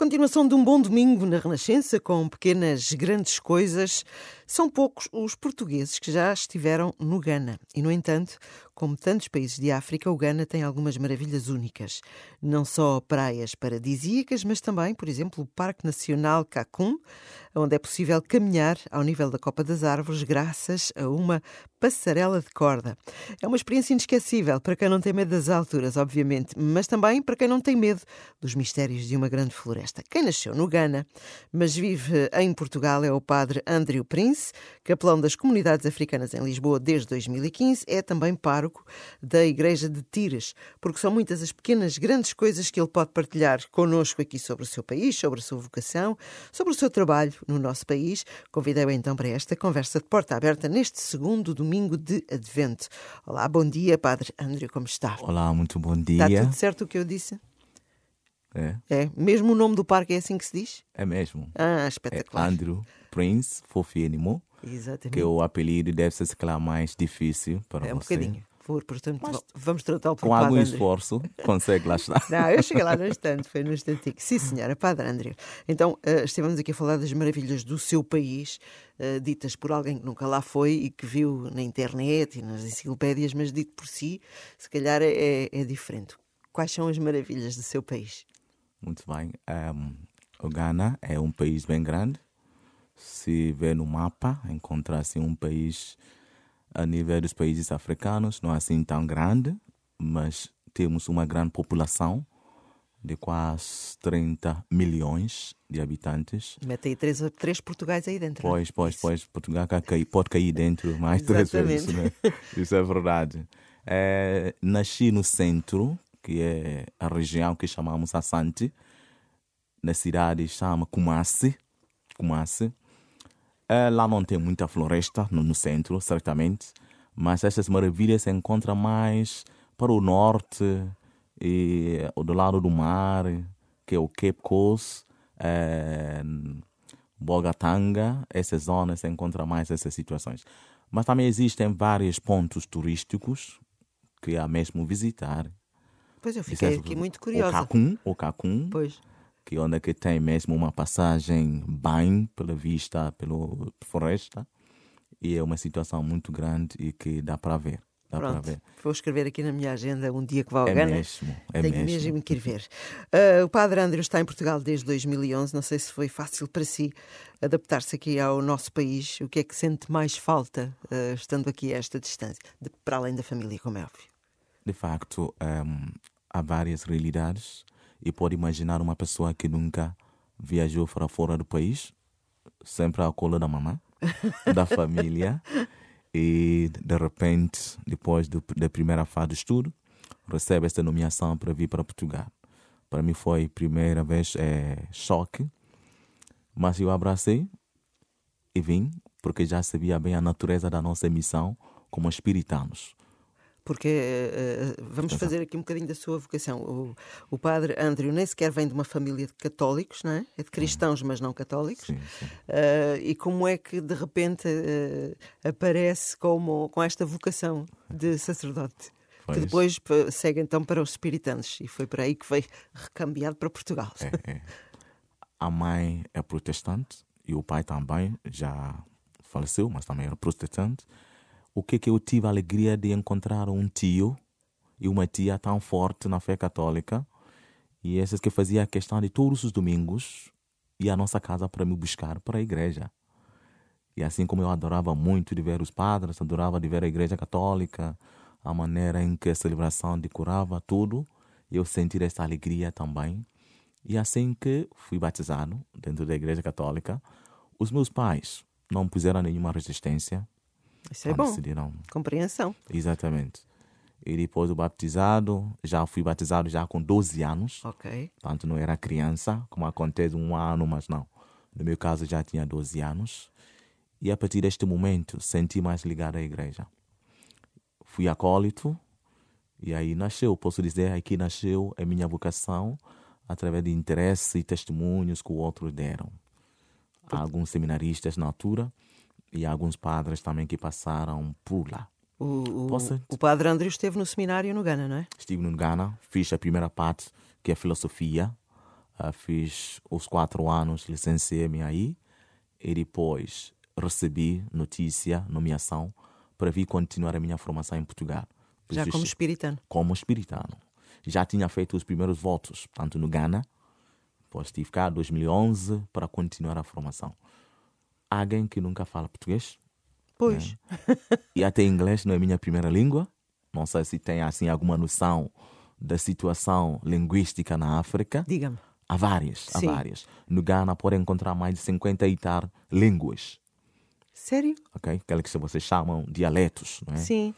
Continuação de um bom domingo na Renascença, com pequenas grandes coisas. São poucos os portugueses que já estiveram no Ghana. E, no entanto, como tantos países de África, o Ghana tem algumas maravilhas únicas. Não só praias paradisíacas, mas também, por exemplo, o Parque Nacional Cacum, onde é possível caminhar ao nível da Copa das Árvores graças a uma passarela de corda. É uma experiência inesquecível para quem não tem medo das alturas, obviamente, mas também para quem não tem medo dos mistérios de uma grande floresta. Quem nasceu no Ghana, mas vive em Portugal, é o padre Andrew Prince, capelão das comunidades africanas em Lisboa desde 2015, é também pároco da Igreja de Tires, porque são muitas as pequenas, grandes coisas que ele pode partilhar connosco aqui sobre o seu país, sobre a sua vocação, sobre o seu trabalho no nosso país. Convidei-o então para esta conversa de porta aberta neste segundo domingo de Advento. Olá, bom dia, Padre André, como está? Olá, muito bom dia. Está tudo certo o que eu disse? É, É. Mesmo o nome do parque é assim que se diz? é mesmo. Ah, É espetacular. Andrew Prince Fofinimo, Exatamente. que o apelido deve ser se calhar mais difícil para É um você. bocadinho. Por, portanto, va- vamos tratá-lo por Com Padre algum André. esforço, consegue lá estar. Não, eu cheguei lá no instante, foi no instantinho. Sim, senhora, Padre André. Então, eh, estivemos aqui a falar das maravilhas do seu país, eh, ditas por alguém que nunca lá foi e que viu na internet e nas enciclopédias, mas dito por si, se calhar é, é diferente. Quais são as maravilhas do seu país? Muito bem. Ehm, o Ghana é um país bem grande. Se vê no mapa, encontra assim um país a nível dos países africanos, não é assim tão grande, mas temos uma grande população de quase 30 milhões de habitantes. Mete aí três, três Portugais aí dentro. não é? Pois, pois, Isso. pois. Portugal pode cair dentro mais três vezes. Né? Isso é verdade. É, nasci no centro, que é a região que chamamos Asante, na cidade chama Kumasi. Kumasi. É, lá não tem muita floresta no, no centro, certamente, mas essas maravilhas se encontram mais para o norte e do lado do mar, que é o Cape Coast, é, Bogatanga, essas zonas se encontram mais essas situações. Mas também existem vários pontos turísticos que há mesmo visitar. Pois eu fiquei é aqui muito O curiosa. Cacum, o Cacum, Pois. Que onde é que tem mesmo uma passagem bem pela vista, pela floresta, e é uma situação muito grande e que dá para ver. Dá Pronto, ver. vou escrever aqui na minha agenda um dia que vá ao É Ghana. mesmo, é Tenho mesmo. mesmo que ir ver. Ah, o Padre André está em Portugal desde 2011. Não sei se foi fácil para si adaptar-se aqui ao nosso país. O que é que sente mais falta ah, estando aqui a esta distância? De- para além da família, como é óbvio. De facto, ehm, há várias realidades e pode imaginar uma pessoa que nunca viajou para fora do país, sempre à cola da mamãe, da família, e de repente, depois do, da primeira fase do estudo, recebe esta nomeação para vir para Portugal. Para mim foi a primeira vez é, choque, mas eu abracei e vim, porque já sabia bem a natureza da nossa missão como espiritanos. Porque ah, vamos fazer aqui um bocadinho da sua vocação. O, o Padre André nem sequer vem de uma família de católicos, não é? É de cristãos, mas não católicos. Sim, sim. Ah, e como é que de repente ah, aparece como, com esta vocação de sacerdote? Pois. Que depois pa- segue então para os espiritantes e foi por aí que veio recambiado para Portugal. É, é. A mãe é protestante e o pai também já faleceu, mas também era protestante. O que que eu tive a alegria de encontrar um tio e uma tia tão forte na fé católica e esses que fazia questão de todos os domingos ir à nossa casa para me buscar para a igreja. E assim como eu adorava muito de ver os padres, adorava de ver a igreja católica, a maneira em que a celebração decorava tudo, eu senti essa alegria também. E assim que fui batizado dentro da igreja católica, os meus pais não puseram nenhuma resistência. Isso é bom. decidiram Compreensão. Exatamente. E depois do batizado, já fui batizado já com 12 anos. Ok. Tanto não era criança, como acontece um ano, mas não. No meu caso já tinha 12 anos. E a partir deste momento senti mais ligado à igreja. Fui acólito e aí nasceu, posso dizer, aqui nasceu a minha vocação através de interesse e testemunhos que outros deram. Há alguns seminaristas na altura e alguns padres também que passaram por lá. O, o, o Padre André esteve no seminário no Ghana, não é? Estive no Ghana, fiz a primeira parte, que é filosofia, Uh, fiz os quatro anos, licenciei-me aí e depois recebi notícia, nomeação, para vir continuar a minha formação em Portugal. Já como espiritano? Como espiritano. Já tinha feito os primeiros votos, tanto no Ghana, depois tive cá em 2011 para continuar a formação. Alguém que nunca fala português? Pois. Né? E até inglês não é minha primeira língua. Não sei se tem assim alguma noção da situação linguística na África. Diga-me. Há várias, há várias. No Ghana pode encontrar mais de 50 e tal línguas. Sério? Ok? Aquelas que vocês chamam dialetos, não é? Sim.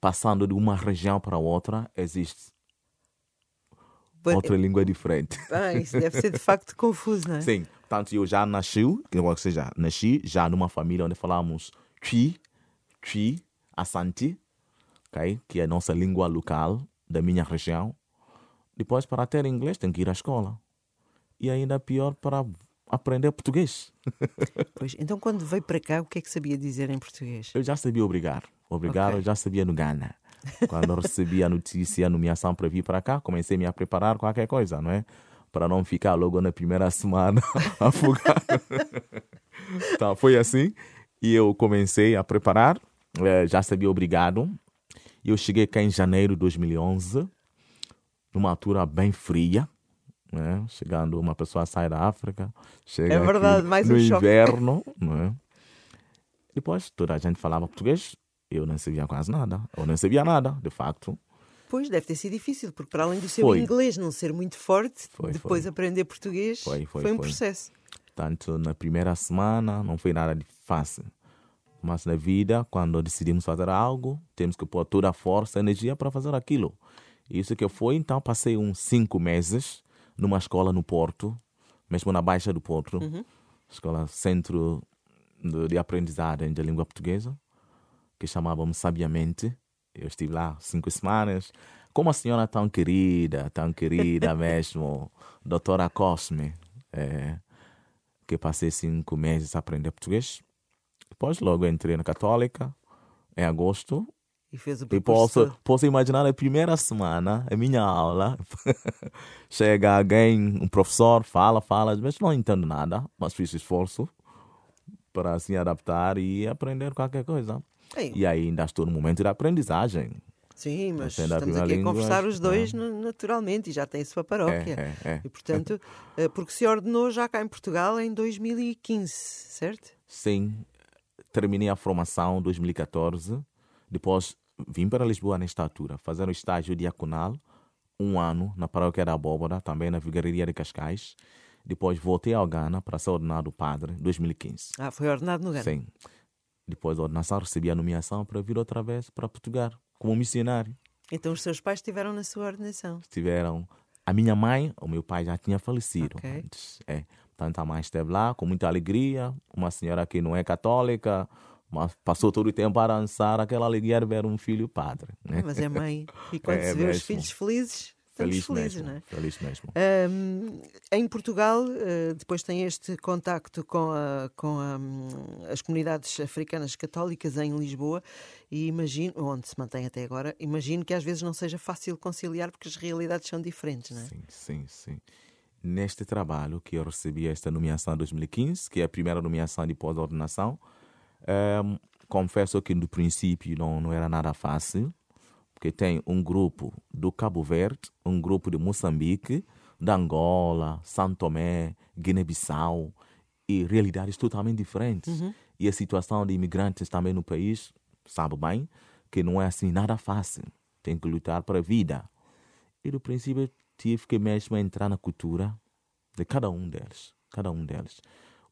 Passando de uma região para outra, existe. Outra língua diferente. Ah, isso deve ser de facto confuso, não é? Sim. Portanto, eu já nasci, ou seja, nasci já numa família onde falamos Twi, Twi, Assanti, okay? que é a nossa língua local da minha região. Depois, para ter inglês, tem que ir à escola. E ainda pior, para aprender português. Pois, então quando veio para cá, o que é que sabia dizer em português? Eu já sabia obrigar. Obrigar, okay. eu já sabia no Ghana. Quando recebi a notícia, a nomeação para vir para cá, comecei -me a preparar qualquer coisa, não é? Para não ficar logo na primeira semana afogado. então, foi assim. E eu comecei a preparar. Eh, já sabia obrigado. E eu cheguei cá em janeiro de 2011 numa altura bem fria. Né? Chegando, uma pessoa sai da África, chega é verdade, mais no um inverno. Né? Depois toda a gente falava português, eu não sabia quase nada, eu não sabia nada, de facto. Pois, deve ter sido difícil, porque para além do seu foi. inglês não ser muito forte, foi, depois foi. aprender português foi, foi um processo. Tanto na primeira semana não foi nada de fácil. Mas na vida, quando decidimos fazer algo, temos que pôr toda a força, a energia para fazer aquilo. Isso que foi, então passei uns cinco meses numa escola no Porto, mesmo na Baixa do Porto, uhum. escola centro de, de aprendizagem da língua portuguesa, que chamávamos Sabiamente. Eu estive lá cinco semanas com uma senhora tão querida, tão querida mesmo, doutora Cosme, é, que passei cinco meses a aprender português. Depois logo entrei na Católica, em agosto, e fez o E posso, posso imaginar a primeira semana, a minha aula, chega alguém, um professor, fala, fala, mas não entendo nada, mas fiz esforço para assim adaptar e aprender qualquer coisa. Ei. E aí ainda estou no momento da aprendizagem. Sim, mas estamos aqui a conversar os dois é. naturalmente e já tem sua paróquia. É, é, é. E portanto, eh, porque se ordenou já cá em Portugal em 2015, certo? Sim, terminei a formação em 2014, depois vim para Lisboa nesta altura, fazer o estágio diaconal, um ano na paróquia da Abóbora, também na Vigaria de Cascais. Depois voltei ao Ghana para ser ordenado padre em 2015. Ah, foi ordenado no Ghana? Sim. Depois da ordenação recebi a nomeação para vir outra vez para Portugal, como missionário. Então os seus pais estiveram na sua ordenação? Estiveram. A minha mãe, o meu pai já tinha falecido okay. antes. É. Portanto, a mãe esteve lá com muita alegria. Uma senhora que não é católica, mas passou todo o tempo a dançar aquela alegria de ver um filho padre. Né? Mas é mãe. E quando é, se vê mesmo. os filhos felizes, Feliz felizes, mesmo, não é? Feliz mesmo. Um, em Portugal, uh, depois tem este contacto com, a, com a, um, as comunidades africanas católicas em Lisboa e imagino, onde se mantém até agora, imagino que às vezes não seja fácil conciliar porque as realidades são diferentes, não é? Sim, sim, sim. Neste trabalho que eu recebi esta nomeação em 2015, que é a primeira nomeação de pós-ordenação, um, confesso que no princípio não, não era nada fácil, porque tem um grupo do Cabo Verde, um grupo de Moçambique, da Angola, São Tomé, Guiné-Bissau, e realidades totalmente diferentes. Uhum. E a situação de imigrantes também no país, sabe bem, que não é assim nada fácil. Tem que lutar para a vida. E no princípio tive que mesmo entrar na cultura de cada um deles. Cada um deles.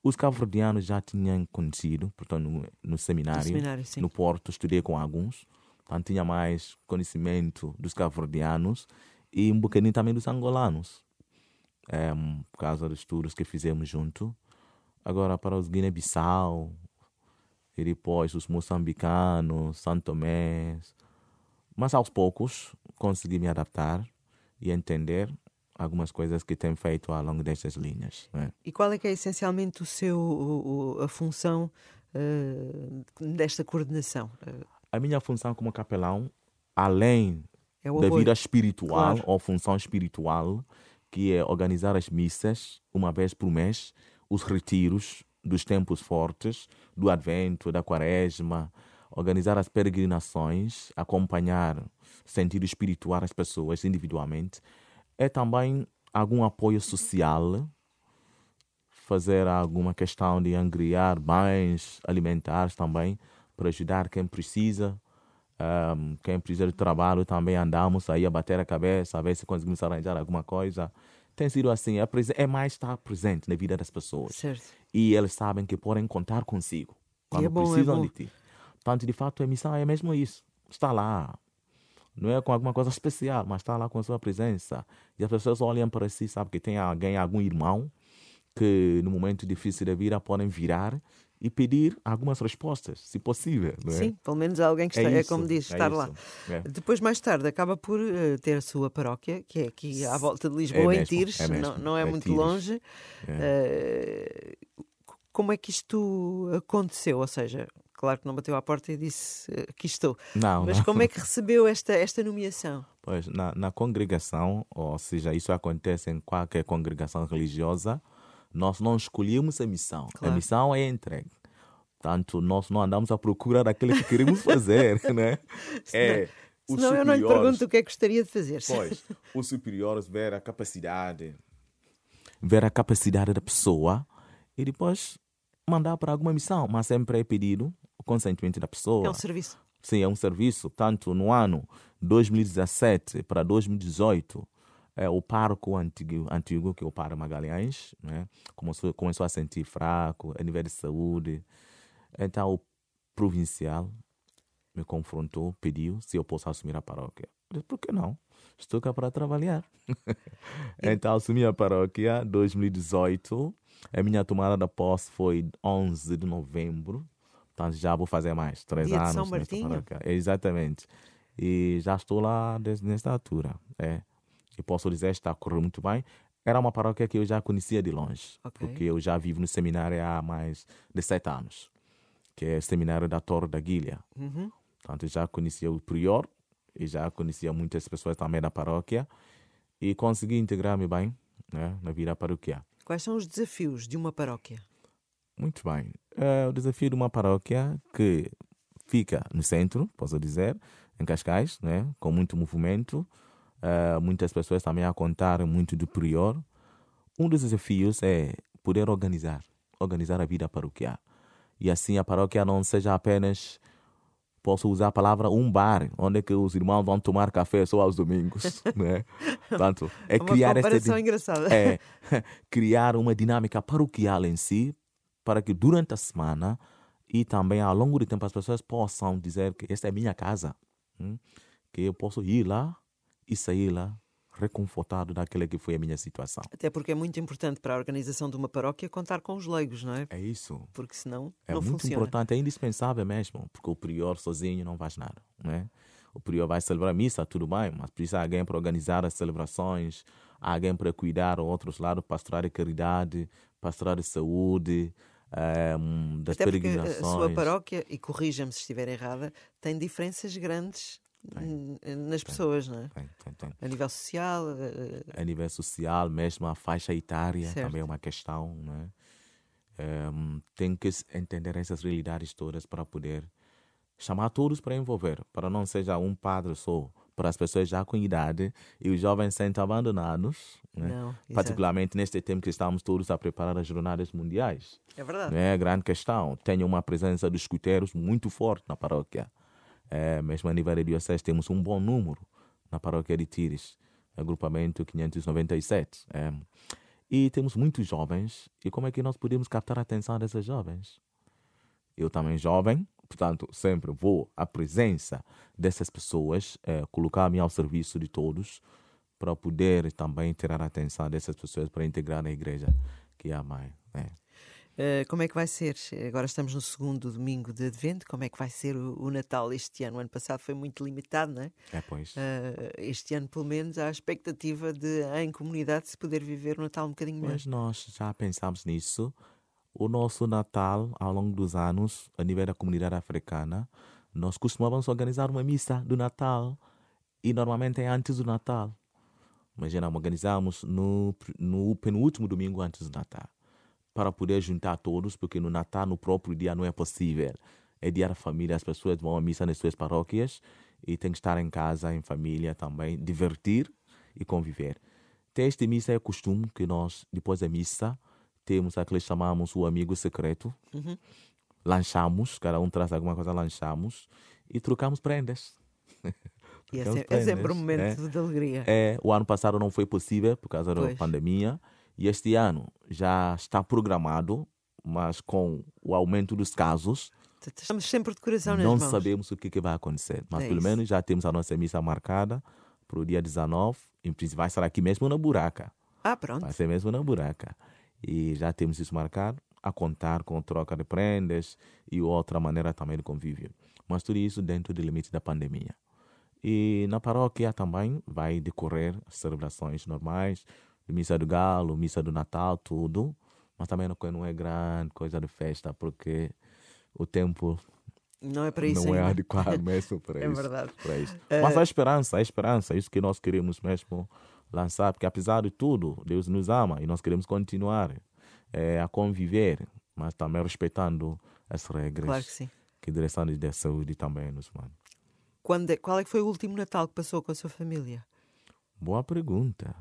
Os cabo-verdianos já tinham conhecido, portanto, no, no seminário, no, seminário no Porto, estudei com alguns, portanto, tinha mais conhecimento dos cabo-verdianos e um bocadinho também dos angolanos, é, por causa dos estudos que fizemos junto. Agora, para os Guiné-Bissau, e depois os moçambicanos, Santo Tomé, mas aos poucos consegui me adaptar e entender algumas coisas que tem feito ao longo destas linhas. Né? E qual é que é essencialmente o seu, o, a função uh, desta coordenação? A minha função como capelão, além é da vida espiritual claro. ou função espiritual, que é organizar as missas uma vez por mês, os retiros dos tempos fortes, do Advento, da Quaresma, organizar as peregrinações, acompanhar, sentido espiritual as pessoas individualmente. É também algum apoio social, fazer alguma questão de angriar bens alimentares também, para ajudar quem precisa. Um, quem precisa de trabalho também andamos aí a bater a cabeça, a ver se conseguimos arranjar alguma coisa. Tem sido assim, é, é mais estar presente na vida das pessoas. Certo. E eles sabem que podem contar consigo quando é bom, precisam é de ti. Tanto de fato a missão é mesmo isso. Está lá. Não é com alguma coisa especial, mas está lá com a sua presença. E as pessoas olham para si, sabem que tem alguém, algum irmão, que no momento difícil da vida podem virar e pedir algumas respostas, se possível. Não é? Sim, pelo menos alguém que está, é, é como diz, é estar isso, lá. é. Depois, mais tarde, acaba por uh, ter a sua paróquia, que é aqui à volta de Lisboa, É em mesmo, Tires, é mesmo, não, não é, é muito Tires. longe. Uh, como é que isto aconteceu? Ou seja, claro que não bateu à porta e disse uh, aqui estou. Não, Mas não. como é que recebeu esta, esta nomeação? Pois, na, na congregação, ou seja, isso acontece em qualquer congregação religiosa, nós não escolhemos a missão. Claro. A missão é entregue. Portanto, nós não andamos à procura daquilo que queremos fazer, né? É, Senão eu não lhe pergunto o que é que gostaria de fazer. Pois, os superiores ver a capacidade, ver a capacidade da pessoa e depois mandar para alguma missão, mas sempre é pedido o consentimento da pessoa. É um serviço. Sim, é um serviço. Tanto no ano 2017 para 2018, é, o parco antigo, antigo, que é o Parque Magalhães, né, começou, começou a sentir fraco, a nível de saúde. Então, o provincial me confrontou, pediu se eu posso assumir a paróquia. Eu disse, por que não? Estou cá para trabalhar. então, assumi a paróquia 2018. A minha tomada da posse foi 11 de novembro. Portanto, já vou fazer mais três Dia de anos São nesta Martinho? Exatamente. E já estou lá desde nesta altura. É. Posso dizer está a correr muito bem. Era uma paróquia que eu já conhecia de longe. Ok. Porque eu já vivo no seminário há mais de sete anos. Que é o seminário da Torre da Guilha. Uhum. Portanto, eu já conhecia o prior e já conhecia muitas pessoas também da paróquia e consegui integrar-me bem né, na vida paroquial. Quais são os desafios de uma paróquia? Muito bem. É o desafio de uma paróquia que fica no centro, posso dizer, em Cascais, né, com muito movimento, eh, muitas pessoas também a contar muito do prior. Um dos desafios é poder organizar, organizar a vida paroquial. E assim a paróquia não seja apenas, posso usar a palavra, um bar, onde é que os irmãos vão tomar café só aos domingos. Né? Portanto, é uma criar di- engraçada. é criar uma dinâmica paroquial em si, para que durante a semana e também ao longo do tempo as pessoas possam dizer que esta é minha casa, hum, que eu posso ir lá e sair lá reconfortado daquela que foi a minha situação. Até porque é muito importante para a organização de uma paróquia contar com os leigos, não é? É isso. Porque senão É não muito funciona. importante, é indispensável mesmo, porque o prior sozinho não faz nada, né? O prior vai celebrar a missa, tudo bem, mas precisa de alguém para organizar as celebrações, alguém para cuidar outros lados, pastoral de caridade, pastoral de saúde, eh, das Até porque a peregrinações. sua paróquia, e corrija-me se estiver errada, tem diferenças grandes n- nas pessoas, não é? Tem, tem, tem. A nível social, eh, A nível social, mesmo a faixa etária Certo. também é uma questão, né? Em, tem que entender essas realidades todas para poder chamar todos para envolver, para não seja um padre só, para as pessoas já com idade e os jovens sendo abandonados, né? Não, exato. particularmente neste tempo que estamos todos a preparar as jornadas mundiais. é verdade. É grande questão. Tenho uma presença dos escuteiros muito forte na paróquia. É, mesmo a nível da diocese, temos um bom número na paróquia de Tires, agrupamento 597. É. E temos muitos jovens. E como é que nós podemos captar a atenção desses jovens? Eu também jovem, portanto, sempre vou à presença dessas pessoas, é, colocar-me ao serviço de todos, para poder também tirar a atenção dessas pessoas para integrar na igreja, que é a mãe. É. Eh, como é que vai ser? Agora estamos no segundo domingo de Advento. Como é que vai ser o, o Natal este ano? O ano passado foi muito limitado, não é? É, pois. Eh, este ano, pelo menos, há a expectativa de, em comunidade, se poder viver o Natal um bocadinho melhor. Mas nós já pensamos nisso. O nosso Natal, ao longo dos anos, a nível da comunidade africana, nós costumávamos organizar uma missa do Natal e normalmente é antes do Natal. Imagina, organizamos no, no penúltimo domingo antes do Natal, para poder juntar todos, porque no Natal, no próprio dia, não é possível. É dia da família, as pessoas vão à missa nas suas paróquias e tem que estar em casa, em família também, divertir e conviver. Teste missa é costume que nós, depois da missa, temos aquele que chamamos o amigo secreto. Uhum. Lanchamos, cada um traz alguma coisa, lanchamos e trocamos prendas. E é, se, é, sempre um momento é, de alegria. É, o ano passado não foi possível por causa pois. da pandemia. E este ano já está programado, mas com o aumento dos casos. Estamos sempre de coração nas Não mãos. sabemos o que, que vai acontecer. Mas é pelo isso. menos já temos a nossa missa marcada para o dia 19. Em princípio, vai estar aqui mesmo na buraca. Ah, pronto. Vai ser mesmo na buraca. E já temos isso marcado, a contar com troca de prendas e outra maneira também de convívio. Mas tudo isso dentro do limite da pandemia. E na paróquia também vai decorrer as celebrações normais, missa do galo, missa do Natal, tudo. Mas também não é grande coisa de festa, porque o tempo não é para isso não é ainda. é adequado mesmo para é isso. Verdade. Para isso. Uh... Mas a esperança, a esperança, isso que nós queremos mesmo lançar, porque apesar de tudo, Deus nos ama e nós queremos continuar é, a conviver, mas também respeitando as regras claro que, sim. que direção da saúde também nos manda. Quando, é, qual é que foi o último Natal que passou com a sua família? Boa pergunta.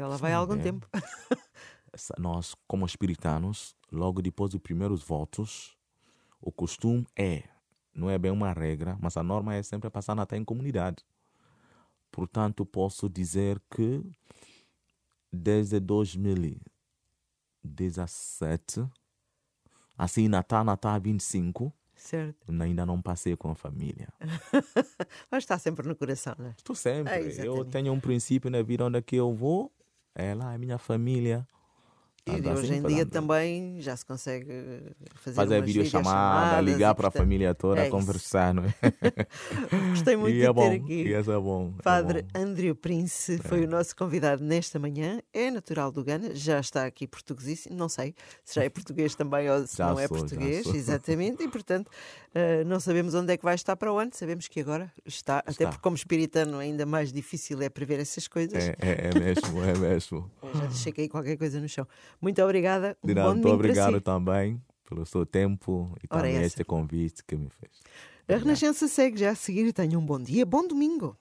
Já lá vai há algum é. tempo. Nós, como espiritanos, logo depois dos primeiros votos, o costume é, não é bem uma regra, mas a norma é sempre passar Natal em comunidade. Portanto, posso dizer que desde 2017, assim, Natal, Natal 25, Certo. Ainda não passei com a família. Mas está sempre no coração, não é? Estou sempre. É, eu tenho um princípio na vida onde é que eu vou, é lá a minha família. E hoje assim, em dia também já se consegue fazer, fazer videochamada, ligar para a família toda, é conversar, não é? Gostei muito e de é ter bom, aqui. E é bom, Padre é André Prince foi é. o nosso convidado nesta manhã. É natural do Gana, já está aqui portuguesíssimo. Não sei se já é português também ou se já não sou, é português, exatamente. E portanto uh, não sabemos onde é que vai estar para o ano. Sabemos que agora está, está. até porque como espiritano ainda mais difícil é prever essas coisas. É, é, é mesmo, é mesmo. já deixei cair qualquer coisa no chão. Muito obrigada um bom muito obrigado si. também pelo seu tempo e Ora também essa. este convite que me fez. A Renascença segue já a seguir. Tenha um bom dia, bom domingo.